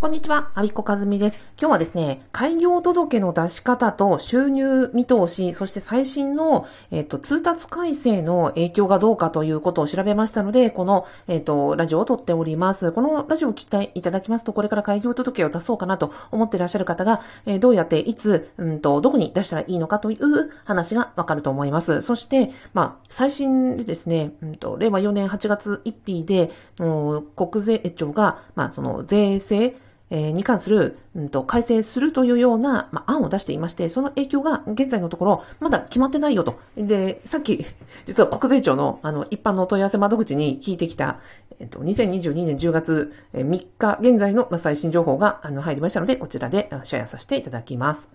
こんにちは、アビコカズミです。今日はですね、開業届の出し方と収入見通し、そして最新の、えっ、と、通達改正の影響がどうかということを調べましたので、この、えっ、と、ラジオを撮っております。このラジオを聞いていいただきますと、これから開業届を出そうかなと思っていらっしゃる方が、えー、どうやって、いつ、うんと、どこに出したらいいのかという話がわかると思います。そして、まあ、最新でですね、うんと、令和4年8月1日で、国税庁が、まあ、その、税制、えに関する、うんと、改正するというような、まあ、案を出していまして、その影響が現在のところ、まだ決まってないよと。で、さっき、実は国税庁の、あの、一般の問い合わせ窓口に聞いてきた、えっと、2022年10月3日現在の最新情報があの入りましたので、こちらでシェアさせていただきます。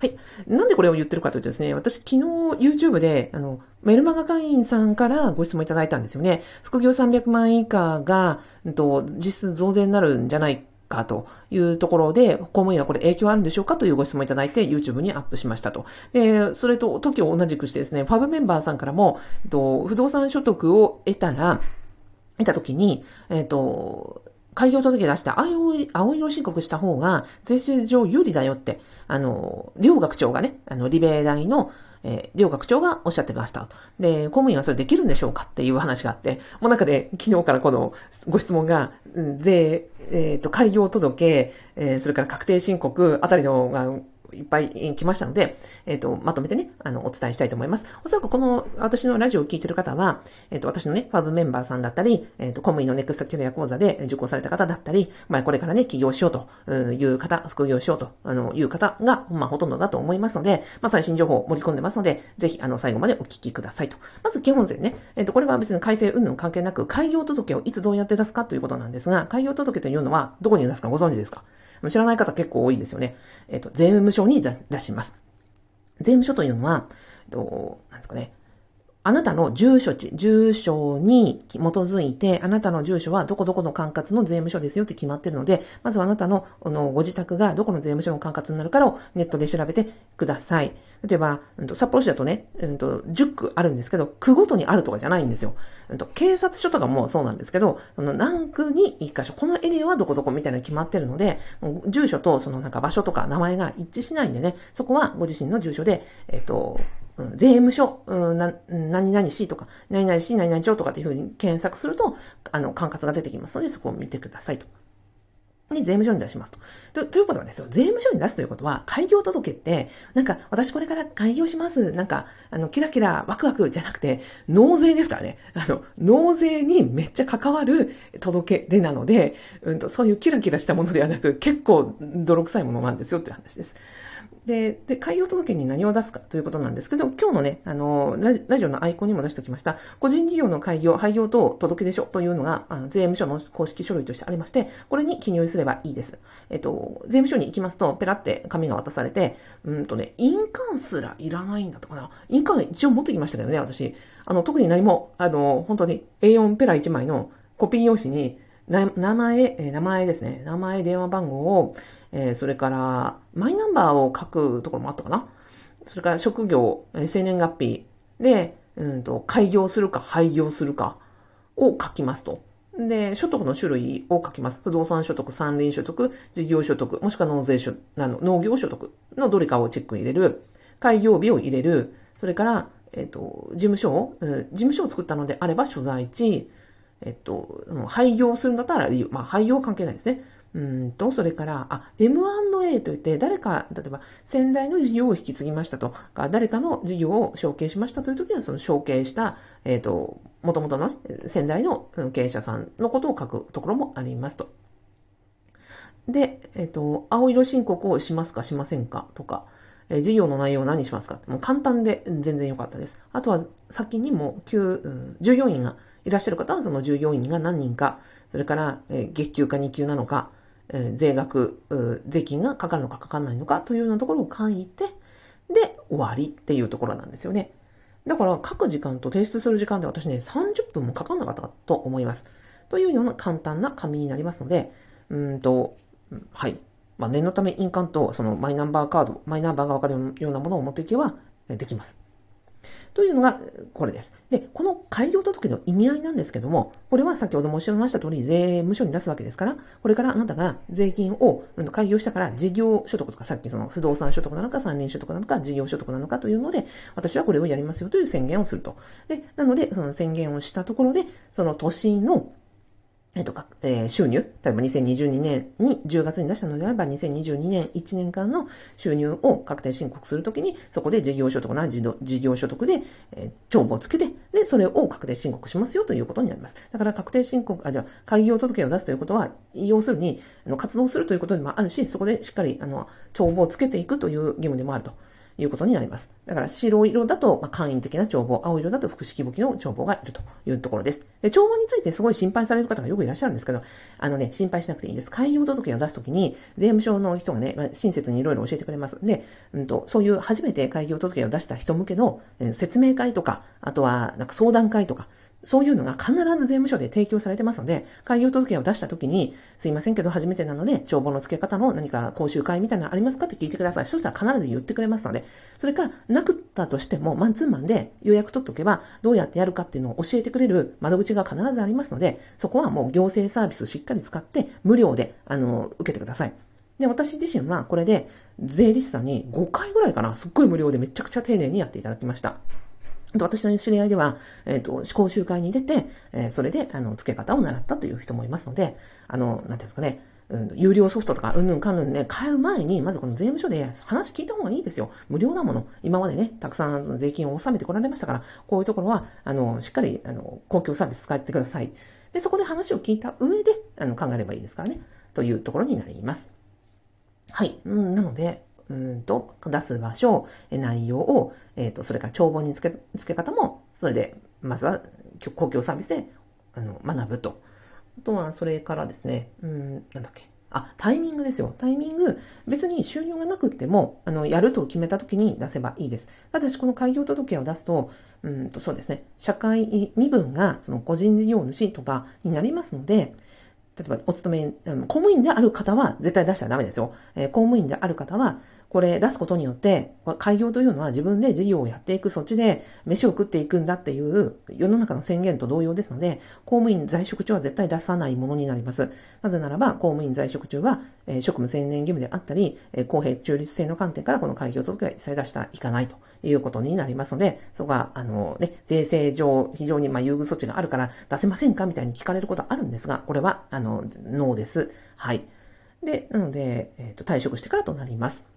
はい。なんでこれを言ってるかというとですね、私昨日 YouTube で、あの、メルマガ会員さんからご質問いただいたんですよね。副業300万以下が、うんと、実質増税になるんじゃないかかというところで、公務員はこれ影響あるんでしょうかというご質問いただいて YouTube にアップしましたと。で、それと時を同じくしてですね、ファブメンバーさんからも、えっと、不動産所得を得たら、得た時に、えっと、開業届出して青い、青色申告した方が税制上有利だよって、あの、両学長がね、あの、リベ大のえー、両学長がおっしゃってました。で、公務員はそれできるんでしょうかっていう話があって、もう中で昨日からこのご質問が、税、えっ、ー、と、開業届、えー、それから確定申告あたりの、いっぱい来ましたので、えっ、ー、と、まとめてね、あの、お伝えしたいと思います。おそらくこの、私のラジオを聞いてる方は、えっ、ー、と、私のね、ファブメンバーさんだったり、えっ、ー、と、公務員のネクストキャリア講座で受講された方だったり、まあ、これからね、起業しようという方、副業しようという方が、まあ、ほとんどだと思いますので、まあ、最新情報を盛り込んでますので、ぜひ、あの、最後までお聞きくださいと。まず、基本税ね、えっ、と、これは別に改正云々関係なく、開業届をいつどうやって出すかということなんですが、開業届というのは、どこに出すかご存知ですか？知らない方結構多いですよね。えっ、と、税務署に出します。税務署というのは、えっと、なんですかね、あなたの住所地、住所に基づいて、あなたの住所はどこどこの管轄の税務署ですよって決まってるので、まずはあなたのご自宅がどこの税務署の管轄になるかをネットで調べてください。例えば、札幌市だとね、うん、と10区あるんですけど、区ごとにあるとかじゃないんですよ。警察署とかもそうなんですけど、その何区に1箇所、このエリアはどこどこみたいなの決まってるので、住所とそのなんか場所とか名前が一致しないんでね、そこはご自身の住所で、えっ、と、税務署、うん、な、何々市とか、何々市、何々町とかっていうふうに検索すると、あの、管轄が出てきますので、そこを見てくださいと。で、税務署に出しますと。とということはですよ、税務署に出すということは、開業届って、なんか、私これから開業します。なんか、あの、キラキラワクワクじゃなくて、納税ですからね。あの、納税にめっちゃ関わる届け出なので、うんと、そういうキラキラしたものではなく、結構泥臭いものなんですよっていう話です。で、で、開業届に何を出すかということなんですけど、今日のね、あの、ラジオのアイコンにも出しておきました、個人事業の開業、廃業等届出書というのが、あの税務署の公式書類としてありまして、これに記入すればいいです。えっと、税務署に行きますと、ペラって紙が渡されて、うんとね、印鑑すらいらないんだったかな。印鑑一応持ってきましたけどね、私。あの、特に何も、あの、本当に A4 ペラ1枚のコピー用紙に、名前、名前ですね。名前、電話番号を、えー、それから、マイナンバーを書くところもあったかな。それから職業、えー、生年月日で、うんと、開業するか廃業するかを書きますと。で、所得の種類を書きます。不動産所得、山林所得、事業所得、もしくは納税所、あの農業所得のどれかをチェック入れる。開業日を入れる。それから、えっ、ー、と、事務所を、事務所を作ったのであれば所在地、えっと、廃業するんだったら理由。まあ、廃業関係ないですね。うんと、それから、あ、M&A といって、誰か、例えば、先代の事業を引き継ぎましたとか、誰かの事業を承継しましたという時は、その承継した、えっ、ー、と、もともとの、先代の経営者さんのことを書くところもありますと。で、えっ、ー、と、青色申告をしますかしませんかとか、え、事業の内容を何しますかもう簡単で全然良かったです。あとは、先にも、旧、うん、従業員がいらっしゃる方は、その従業員が何人か、それから、え、月給か日給なのか、税額、税金がかかるのかかかんないのかというようなところを書いて、で、終わりっていうところなんですよね。だから、書く時間と提出する時間で私ね、30分もかかんなかったと思います。というような簡単な紙になりますので、うんと、はい。まあ、念のため印鑑とそのマイナンバーカード、マイナンバーがわかるようなものを持っていけばできます。というのが、これです。で、この開業届の意味合いなんですけども、これは先ほど申し上げました通り、税務署に出すわけですから、これからあなたが税金を開業したから事業所得とか、さっきその不動産所得なのか、三輪所得なのか、事業所得なのかというので、私はこれをやりますよという宣言をすると。で、なので、その宣言をしたところで、その年のえっと、えー、収入、例えば2022年に10月に出したのであれば、2022年1年間の収入を確定申告するときに、そこで事業所得なら事業所得で、えー、帳簿をつけて、で、それを確定申告しますよということになります。だから確定申告、あ、じゃ、開業届を出すということは、要するに、あの活動するということでもあるし、そこでしっかり、あの、帳簿をつけていくという義務でもあると。いうことになります。だから白色だと、ま、簡易的な帳簿、青色だと複式簿記の帳簿がいるというところです。で、帳簿についてすごい心配される方がよくいらっしゃるんですけど、あのね、心配しなくていいです。開業届を出すときに、税務署の人がね、まあ、親切にいろいろ教えてくれます。で、うんと、そういう初めて開業届を出した人向けの、え、説明会とか、あとは、なんか相談会とか、そういうのが必ず税務署で提供されてますので、開業届を出したときに、すいませんけど初めてなので、帳簿の付け方の何か講習会みたいなのありますかって聞いてください。そしたら必ず言ってくれますので、それか、なくったとしても、マンツーマンで予約取っておけば、どうやってやるかっていうのを教えてくれる窓口が必ずありますので、そこはもう行政サービスしっかり使って、無料で、あの、受けてください。で、私自身はこれで、税理士さんに5回ぐらいかな、すっごい無料でめちゃくちゃ丁寧にやっていただきました。私の知り合いでは、えっ、ー、と、講習会に出て、えー、それで、あの、付け方を習ったという人もいますので、あの、なんていうんですかね、うん、有料ソフトとか、うんぬんかんぬんね、買う前に、まずこの税務署で話聞いた方がいいですよ。無料なもの。今までね、たくさん税金を納めてこられましたから、こういうところは、あの、しっかり、あの、公共サービス使ってください。で、そこで話を聞いた上で、あの、考えればいいですからね。というところになります。はい。うん、なので、うんと、出す場所、内容を、え、ー、と、それから帳簿につけ、付け方も、それで、まずは公共サービスで、あの、学ぶと。あとは、それからですね、うん、なんだっけ。あ、タイミングですよ。タイミング、別に収入がなくても、あの、やると決めた時に出せばいいです。ただし、この開業届を出すと、うんと、そうですね、社会身分が、その個人事業主とかになりますので、例えば、お勤め、公務員である方は絶対出しちゃダメですよ。えー、公務員である方は、これ出すことによって、開業というのは自分で事業をやっていく、そっちで飯を食っていくんだっていう世の中の宣言と同様ですので、公務員在職中は絶対出さないものになります。なぜならば、公務員在職中は、え、職務専念義務であったり、え、公平中立性の観点からこの開業届は一切出してはいかないということになりますので、そこは、あのね、税制上非常にま優遇措置があるから出せませんかみたいに聞かれることはあるんですが、これは、あの、ノーです。はい。で、なので、えっ、ー、と、退職してからとなります。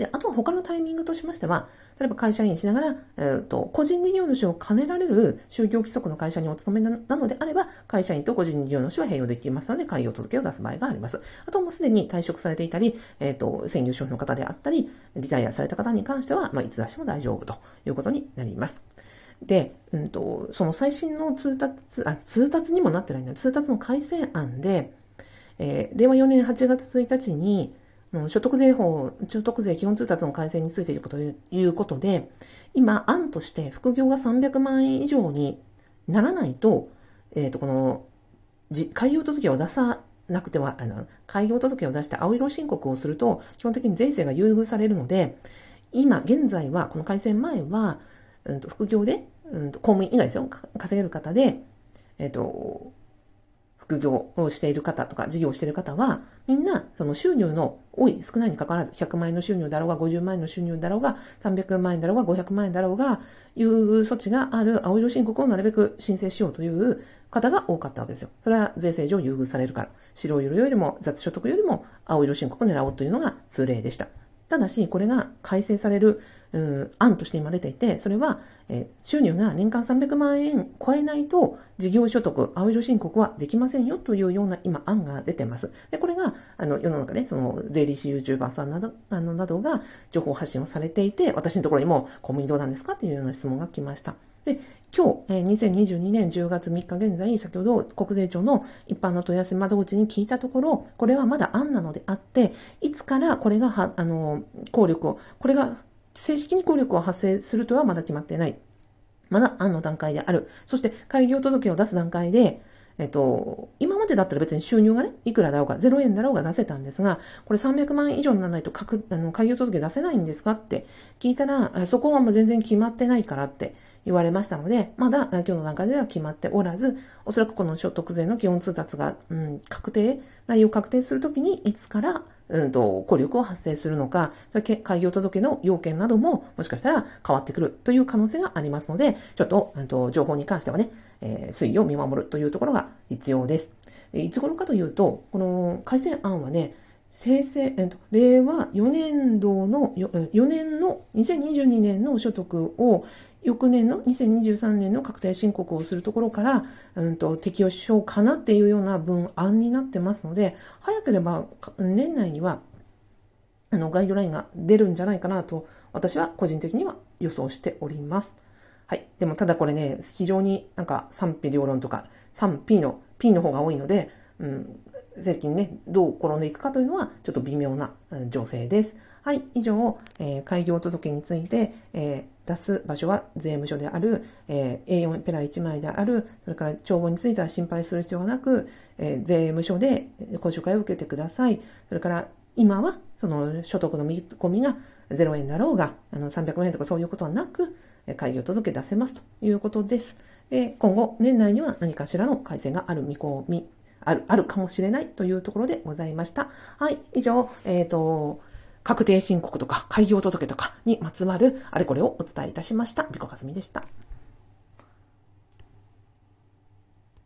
で、あとは他のタイミングとしましては、例えば会社員しながら、えーと、個人事業主を兼ねられる就業規則の会社にお勤めなのであれば、会社員と個人事業主は併用できますので、開業届を出す場合があります。あともうすでに退職されていたり、えっ、ー、と、専業主婦の方であったり、リタイアされた方に関しては、まあ、いつ出しても大丈夫ということになります。で、うんと、その最新の通達、あ、通達にもなってないんだ通達の改正案で、えー、令和4年8月1日に、所得税法、所得税基本通達の改正についているということで、今、案として副業が300万円以上にならないと、えっ、ー、と、この、開業届を出さなくては、あの、開業届を出して青色申告をすると、基本的に税制が優遇されるので、今、現在は、この改正前は、うんと、副業で、うんと、公務員以外ですよ、稼げる方で、えっ、ー、と、副業をしている方とか事業をしている方は、みんなその収入の多い少ないにかかわらず、100万円の収入だろうが、50万円の収入だろうが、300万円だろうが、500万円だろうが、いう措置がある青色申告をなるべく申請しようという方が多かったわけですよ。それは税制上優遇されるから。白色よりも雑所得よりも青色申告を狙おうというのが通例でした。ただし、これが改正される、案として今出ていて、それは、え収入が年間300万円超えないと、事業所得、青色申告はできませんよというような今案が出てます。で、これが、あの、世の中で、その、税理士 YouTuber さんなど、あの、などが情報発信をされていて、私のところにも、公務員どうなんですかというような質問が来ました。で、今日、え、2022年10月3日現在、先ほど国税庁の一般の問い合わせ窓口に聞いたところ、これはまだ案なのであって、いつからこれがは、あの、効力を、これが正式に効力を発生するとはまだ決まってない。まだ案の段階である。そして、開業届を出す段階で、えっと、今までだったら別に収入がね、いくらだろうが、0円だろうが出せたんですが、これ300万以上にならないと、あの開業届出せないんですかって聞いたら、そこはもう全然決まってないからって言われましたので、まだ今日の段階では決まっておらず、おそらくこの所得税の基本通達が、うん、確定、内容を確定するときに、いつから、うんと、効力を発生するのか、開業届の要件なども、もしかしたら変わってくるという可能性がありますので、ちょっと、うんと、情報に関してはね、えー、推移を見守るというところが必要です。いつ頃かというと、この改正案はね、生成、えっと、令和4年度の、4年の、2022年の所得を、翌年の2023年の確定申告をするところから、うんと、適用しようかなっていうような文案になってますので、早ければ年内には、あの、ガイドラインが出るんじゃないかなと、私は個人的には予想しております。はい。でも、ただこれね、非常になんか賛否両論とか、賛否の P の方が多いので、うん、正式にね、どう転んでいくかというのは、ちょっと微妙な情勢です。はい。以上、えー、開業届について、えー、出す場所は税務署である、えー、A4 ペラ1枚である、それから帳簿については心配する必要がなく、えー、税務署で講習会を受けてください。それから今はその所得の見込みが0円だろうが、あの300万円とかそういうことはなく、開業届出せますということです。で、今後、年内には何かしらの改正がある見込み、ある、あるかもしれないというところでございました。はい、以上、えっ、ー、と、確定申告とか開業届とかにまつわるあれこれをお伝えいたしました。美子かずみでした。